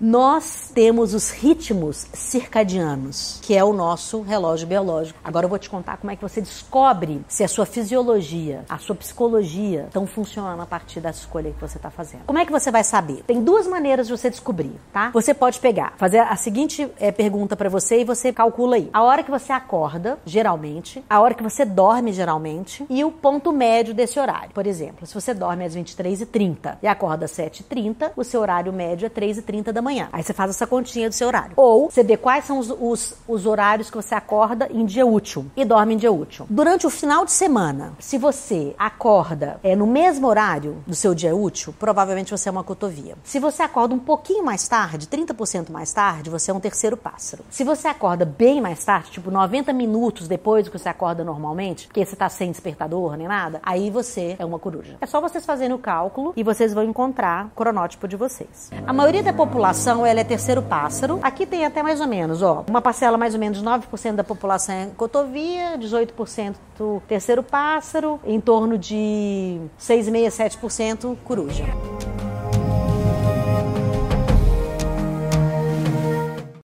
Nós temos os ritmos circadianos, que é o nosso relógio biológico. Agora eu vou te contar como é que você descobre se a sua fisiologia, a sua psicologia estão funcionando a partir da escolha que você está fazendo. Como é que você vai saber? Tem duas maneiras de você descobrir, tá? Você pode pegar, fazer a seguinte é, pergunta para você e você calcula aí. A hora que você acorda, geralmente, a hora que você dorme, geralmente, e o ponto médio desse horário. Por exemplo, se você dorme às 23h30 e acorda às 7h30, o seu horário médio é 3h30 da manhã manhã. Aí você faz essa continha do seu horário. Ou você vê quais são os, os, os horários que você acorda em dia útil e dorme em dia útil. Durante o final de semana, se você acorda é, no mesmo horário do seu dia útil, provavelmente você é uma cotovia. Se você acorda um pouquinho mais tarde, 30% mais tarde, você é um terceiro pássaro. Se você acorda bem mais tarde, tipo 90 minutos depois do que você acorda normalmente, porque você tá sem despertador nem nada, aí você é uma coruja. É só vocês fazerem o cálculo e vocês vão encontrar o cronótipo de vocês. A maioria da população população ela é terceiro pássaro. Aqui tem até mais ou menos, ó, uma parcela mais ou menos 9% da população é cotovia, 18% terceiro pássaro, em torno de 6,5 7% coruja.